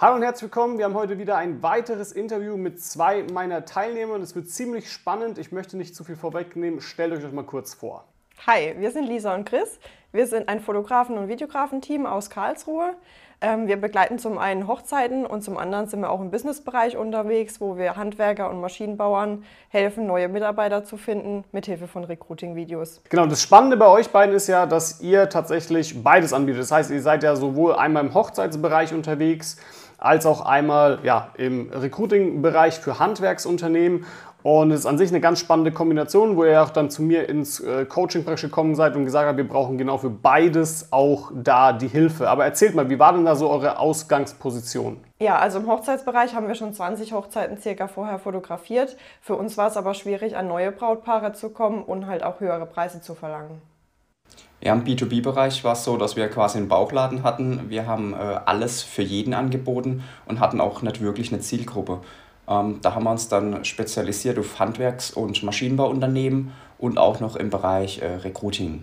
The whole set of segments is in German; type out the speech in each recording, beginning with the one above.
Hallo und herzlich willkommen. Wir haben heute wieder ein weiteres Interview mit zwei meiner Teilnehmer und es wird ziemlich spannend. Ich möchte nicht zu viel vorwegnehmen. Stellt euch das mal kurz vor. Hi, wir sind Lisa und Chris. Wir sind ein Fotografen- und Videografenteam aus Karlsruhe. Ähm, wir begleiten zum einen Hochzeiten und zum anderen sind wir auch im Businessbereich unterwegs, wo wir Handwerker und Maschinenbauern helfen, neue Mitarbeiter zu finden, mithilfe von Recruiting-Videos. Genau, das Spannende bei euch beiden ist ja, dass ihr tatsächlich beides anbietet. Das heißt, ihr seid ja sowohl einmal im Hochzeitsbereich unterwegs, als auch einmal ja, im Recruiting-Bereich für Handwerksunternehmen. Und es ist an sich eine ganz spannende Kombination, wo ihr auch dann zu mir ins äh, Coaching praktisch gekommen seid und gesagt habt, wir brauchen genau für beides auch da die Hilfe. Aber erzählt mal, wie war denn da so eure Ausgangsposition? Ja, also im Hochzeitsbereich haben wir schon 20 Hochzeiten circa vorher fotografiert. Für uns war es aber schwierig, an neue Brautpaare zu kommen und halt auch höhere Preise zu verlangen. Ja, im B2B-Bereich war es so, dass wir quasi einen Bauchladen hatten. Wir haben äh, alles für jeden angeboten und hatten auch nicht wirklich eine Zielgruppe. Ähm, da haben wir uns dann spezialisiert auf Handwerks- und Maschinenbauunternehmen und auch noch im Bereich äh, Recruiting.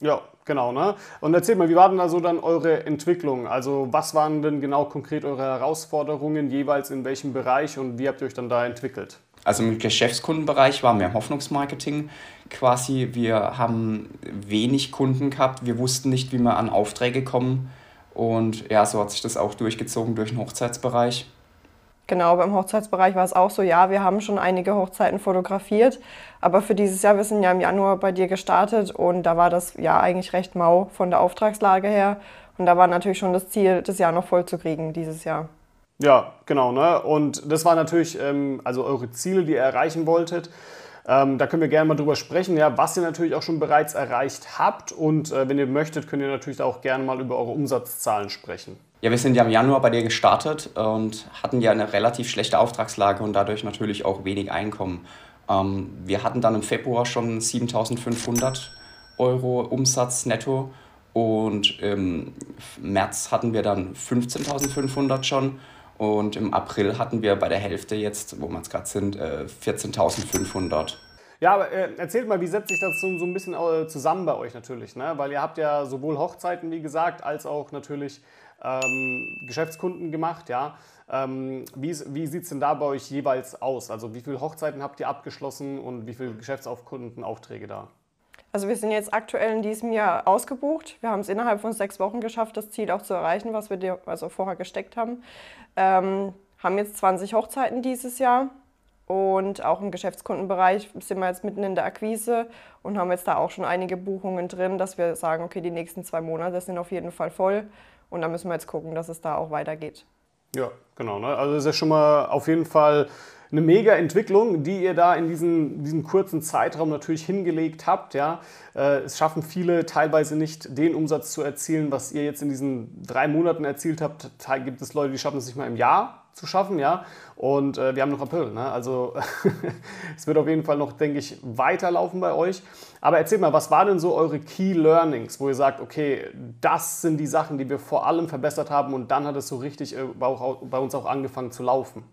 Ja, genau. Ne? Und erzählt mal, wie war denn da so dann eure Entwicklung? Also was waren denn genau konkret eure Herausforderungen jeweils in welchem Bereich und wie habt ihr euch dann da entwickelt? Also im Geschäftskundenbereich waren wir Hoffnungsmarketing quasi. Wir haben wenig Kunden gehabt, wir wussten nicht, wie wir an Aufträge kommen. Und ja, so hat sich das auch durchgezogen durch den Hochzeitsbereich. Genau, beim Hochzeitsbereich war es auch so, ja, wir haben schon einige Hochzeiten fotografiert, aber für dieses Jahr, wir sind ja im Januar bei dir gestartet und da war das ja eigentlich recht mau von der Auftragslage her und da war natürlich schon das Ziel, das Jahr noch voll zu kriegen dieses Jahr. Ja, genau, ne? Und das war natürlich ähm, also eure Ziele, die ihr erreichen wolltet. Ähm, da können wir gerne mal drüber sprechen, ja, was ihr natürlich auch schon bereits erreicht habt. Und äh, wenn ihr möchtet, könnt ihr natürlich auch gerne mal über eure Umsatzzahlen sprechen. Ja, wir sind ja im Januar bei dir gestartet und hatten ja eine relativ schlechte Auftragslage und dadurch natürlich auch wenig Einkommen. Ähm, wir hatten dann im Februar schon 7500 Euro Umsatz netto und im März hatten wir dann 15.500 schon und im April hatten wir bei der Hälfte jetzt, wo wir es gerade sind, 14.500. Äh, ja, aber äh, erzählt mal, wie setzt sich das so, ein bisschen äh, zusammen bei euch natürlich? Ne? Weil ihr habt ja sowohl Hochzeiten, wie gesagt, als auch natürlich ähm, Geschäftskunden gemacht. Ja? Ähm, wie wie sieht es denn da bei euch jeweils aus? Also wie viele Hochzeiten habt ihr abgeschlossen und wie viele Geschäftskundenaufträge da? Also wir sind jetzt aktuell in diesem Jahr ausgebucht. Wir haben es innerhalb von sechs Wochen geschafft, das Ziel auch zu erreichen, was wir dir also vorher gesteckt haben. Ähm, haben jetzt 20 Hochzeiten dieses Jahr und auch im Geschäftskundenbereich sind wir jetzt mitten in der Akquise und haben jetzt da auch schon einige Buchungen drin, dass wir sagen, okay, die nächsten zwei Monate sind auf jeden Fall voll. Und da müssen wir jetzt gucken, dass es da auch weitergeht. Ja, genau. Ne? Also das ist ja schon mal auf jeden Fall eine mega Entwicklung, die ihr da in diesem, diesem kurzen Zeitraum natürlich hingelegt habt. Ja. Äh, es schaffen viele teilweise nicht, den Umsatz zu erzielen, was ihr jetzt in diesen drei Monaten erzielt habt. Gibt es Leute, die schaffen es nicht mal im Jahr zu schaffen, ja. Und äh, wir haben noch April, ne? Also es wird auf jeden Fall noch, denke ich, weiterlaufen bei euch. Aber erzählt mal, was waren denn so eure Key Learnings, wo ihr sagt, okay, das sind die Sachen, die wir vor allem verbessert haben und dann hat es so richtig äh, bei uns auch angefangen zu laufen?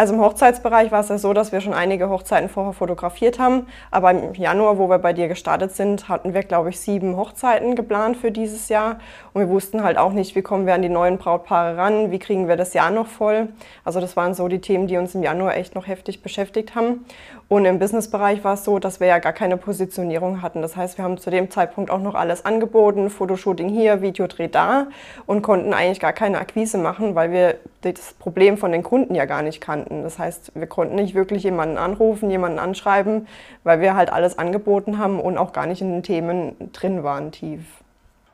Also im Hochzeitsbereich war es ja so, dass wir schon einige Hochzeiten vorher fotografiert haben. Aber im Januar, wo wir bei dir gestartet sind, hatten wir, glaube ich, sieben Hochzeiten geplant für dieses Jahr. Und wir wussten halt auch nicht, wie kommen wir an die neuen Brautpaare ran, wie kriegen wir das Jahr noch voll. Also das waren so die Themen, die uns im Januar echt noch heftig beschäftigt haben. Und im Businessbereich war es so, dass wir ja gar keine Positionierung hatten. Das heißt, wir haben zu dem Zeitpunkt auch noch alles angeboten, Fotoshooting hier, Videodreh da und konnten eigentlich gar keine Akquise machen, weil wir das Problem von den Kunden ja gar nicht kannten. Das heißt, wir konnten nicht wirklich jemanden anrufen, jemanden anschreiben, weil wir halt alles angeboten haben und auch gar nicht in den Themen drin waren tief.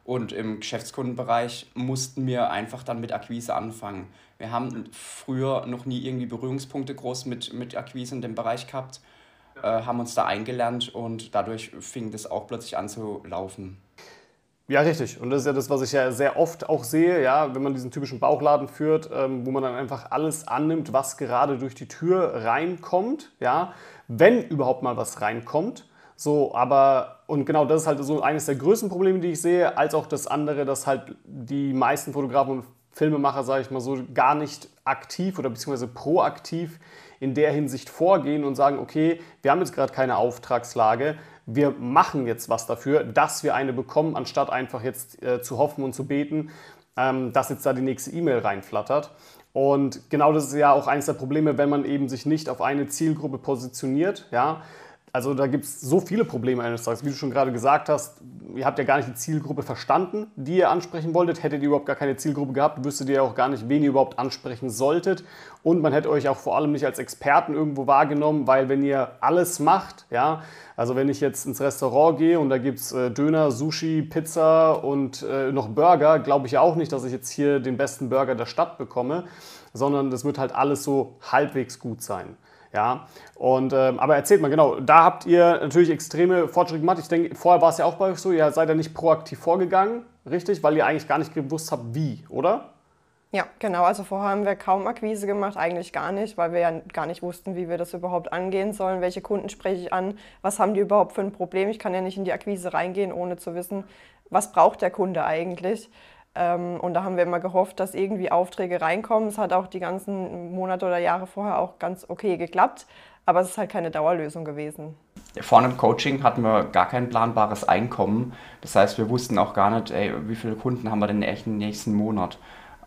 Und im Geschäftskundenbereich mussten wir einfach dann mit Akquise anfangen. Wir haben früher noch nie irgendwie Berührungspunkte groß mit, mit Akquise in dem Bereich gehabt, äh, haben uns da eingelernt und dadurch fing das auch plötzlich an zu laufen. Ja, richtig. Und das ist ja das, was ich ja sehr oft auch sehe, ja, wenn man diesen typischen Bauchladen führt, ähm, wo man dann einfach alles annimmt, was gerade durch die Tür reinkommt, ja, wenn überhaupt mal was reinkommt. So, aber, und genau das ist halt so eines der größten Probleme, die ich sehe, als auch das andere, dass halt die meisten Fotografen und Filmemacher, sage ich mal so, gar nicht aktiv oder beziehungsweise proaktiv in der Hinsicht vorgehen und sagen, okay, wir haben jetzt gerade keine Auftragslage, wir machen jetzt was dafür, dass wir eine bekommen, anstatt einfach jetzt äh, zu hoffen und zu beten, ähm, dass jetzt da die nächste E-Mail reinflattert. Und genau das ist ja auch eines der Probleme, wenn man eben sich nicht auf eine Zielgruppe positioniert. Ja? Also da gibt es so viele Probleme eines Tages. Wie du schon gerade gesagt hast, ihr habt ja gar nicht die Zielgruppe verstanden, die ihr ansprechen wolltet. Hättet ihr überhaupt gar keine Zielgruppe gehabt, wüsstet ihr auch gar nicht, wen ihr überhaupt ansprechen solltet. Und man hätte euch auch vor allem nicht als Experten irgendwo wahrgenommen, weil wenn ihr alles macht, ja, also wenn ich jetzt ins Restaurant gehe und da gibt es äh, Döner, Sushi, Pizza und äh, noch Burger, glaube ich auch nicht, dass ich jetzt hier den besten Burger der Stadt bekomme, sondern das wird halt alles so halbwegs gut sein. Ja, und, ähm, aber erzählt mal, genau, da habt ihr natürlich extreme Fortschritte gemacht. Ich denke, vorher war es ja auch bei euch so, ihr seid ja nicht proaktiv vorgegangen, richtig? Weil ihr eigentlich gar nicht gewusst habt, wie, oder? Ja, genau. Also vorher haben wir kaum Akquise gemacht, eigentlich gar nicht, weil wir ja gar nicht wussten, wie wir das überhaupt angehen sollen. Welche Kunden spreche ich an? Was haben die überhaupt für ein Problem? Ich kann ja nicht in die Akquise reingehen, ohne zu wissen, was braucht der Kunde eigentlich. Ähm, und da haben wir immer gehofft, dass irgendwie Aufträge reinkommen. Es hat auch die ganzen Monate oder Jahre vorher auch ganz okay geklappt, aber es ist halt keine Dauerlösung gewesen. Vorne im Coaching hatten wir gar kein planbares Einkommen. Das heißt, wir wussten auch gar nicht, ey, wie viele Kunden haben wir denn im nächsten Monat.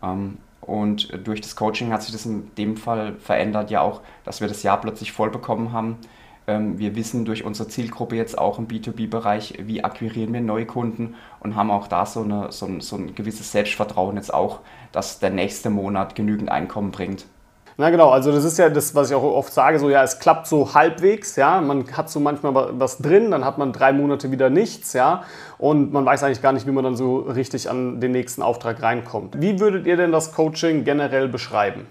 Ähm, und durch das Coaching hat sich das in dem Fall verändert, ja auch, dass wir das Jahr plötzlich voll bekommen haben wir wissen durch unsere Zielgruppe jetzt auch im B2B-Bereich, wie akquirieren wir neue Kunden und haben auch da so, eine, so, ein, so ein gewisses Selbstvertrauen jetzt auch, dass der nächste Monat genügend Einkommen bringt. Na genau, also das ist ja das, was ich auch oft sage, so ja, es klappt so halbwegs, ja, man hat so manchmal was drin, dann hat man drei Monate wieder nichts, ja, und man weiß eigentlich gar nicht, wie man dann so richtig an den nächsten Auftrag reinkommt. Wie würdet ihr denn das Coaching generell beschreiben?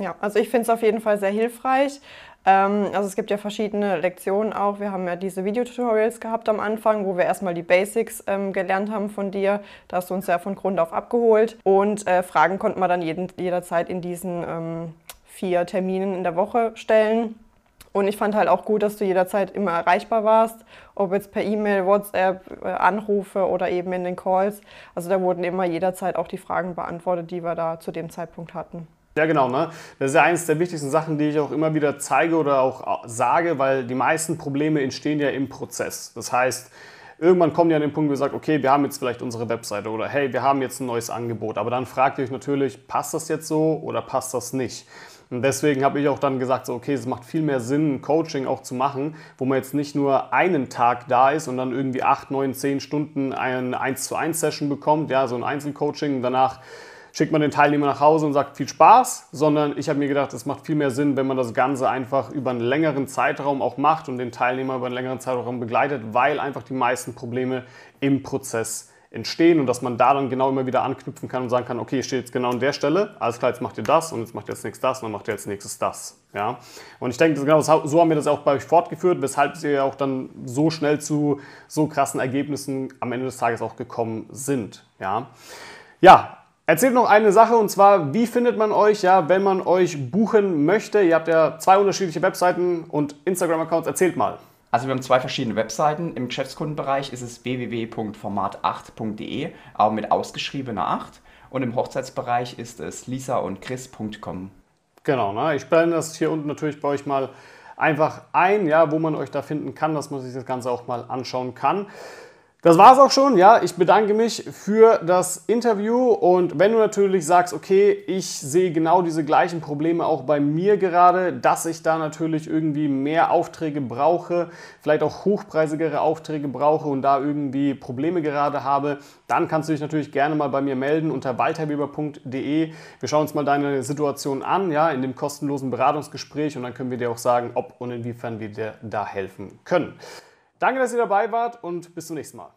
Ja, also ich finde es auf jeden Fall sehr hilfreich. Ähm, also es gibt ja verschiedene Lektionen auch. Wir haben ja diese Videotutorials gehabt am Anfang, wo wir erstmal die Basics ähm, gelernt haben von dir. Da hast du uns ja von Grund auf abgeholt. Und äh, Fragen konnten wir dann jeden, jederzeit in diesen ähm, vier Terminen in der Woche stellen. Und ich fand halt auch gut, dass du jederzeit immer erreichbar warst, ob jetzt per E-Mail, WhatsApp, äh, Anrufe oder eben in den Calls. Also da wurden immer jederzeit auch die Fragen beantwortet, die wir da zu dem Zeitpunkt hatten. Ja, genau. Ne? Das ist ja eines der wichtigsten Sachen, die ich auch immer wieder zeige oder auch sage, weil die meisten Probleme entstehen ja im Prozess. Das heißt, irgendwann kommt ihr an den Punkt, wo ihr sagt, okay, wir haben jetzt vielleicht unsere Webseite oder hey, wir haben jetzt ein neues Angebot. Aber dann fragt ihr euch natürlich, passt das jetzt so oder passt das nicht? Und deswegen habe ich auch dann gesagt, so, okay, es macht viel mehr Sinn, ein Coaching auch zu machen, wo man jetzt nicht nur einen Tag da ist und dann irgendwie acht, neun, zehn Stunden eine 1 zu 1 Session bekommt, ja, so ein Einzelcoaching und danach schickt man den Teilnehmer nach Hause und sagt viel Spaß, sondern ich habe mir gedacht, es macht viel mehr Sinn, wenn man das Ganze einfach über einen längeren Zeitraum auch macht und den Teilnehmer über einen längeren Zeitraum begleitet, weil einfach die meisten Probleme im Prozess entstehen und dass man da dann genau immer wieder anknüpfen kann und sagen kann, okay, ich stehe jetzt genau an der Stelle, alles klar, jetzt macht ihr das und jetzt macht ihr als nächstes das und dann macht ihr als nächstes das. Ja? Und ich denke, genau so haben wir das auch bei euch fortgeführt, weshalb ihr auch dann so schnell zu so krassen Ergebnissen am Ende des Tages auch gekommen sind. Ja, ja Erzählt noch eine Sache und zwar, wie findet man euch, ja, wenn man euch buchen möchte? Ihr habt ja zwei unterschiedliche Webseiten und Instagram-Accounts. Erzählt mal. Also wir haben zwei verschiedene Webseiten. Im Geschäftskundenbereich ist es www.format8.de, aber mit ausgeschriebener 8. Und im Hochzeitsbereich ist es lisa und chris.com. Genau, ne? ich blende das hier unten natürlich bei euch mal einfach ein, ja, wo man euch da finden kann, dass man sich das Ganze auch mal anschauen kann. Das war es auch schon. Ja, ich bedanke mich für das Interview und wenn du natürlich sagst, okay, ich sehe genau diese gleichen Probleme auch bei mir gerade, dass ich da natürlich irgendwie mehr Aufträge brauche, vielleicht auch hochpreisigere Aufträge brauche und da irgendwie Probleme gerade habe, dann kannst du dich natürlich gerne mal bei mir melden unter walterweber.de. Wir schauen uns mal deine Situation an, ja, in dem kostenlosen Beratungsgespräch und dann können wir dir auch sagen, ob und inwiefern wir dir da helfen können. Danke, dass ihr dabei wart und bis zum nächsten Mal.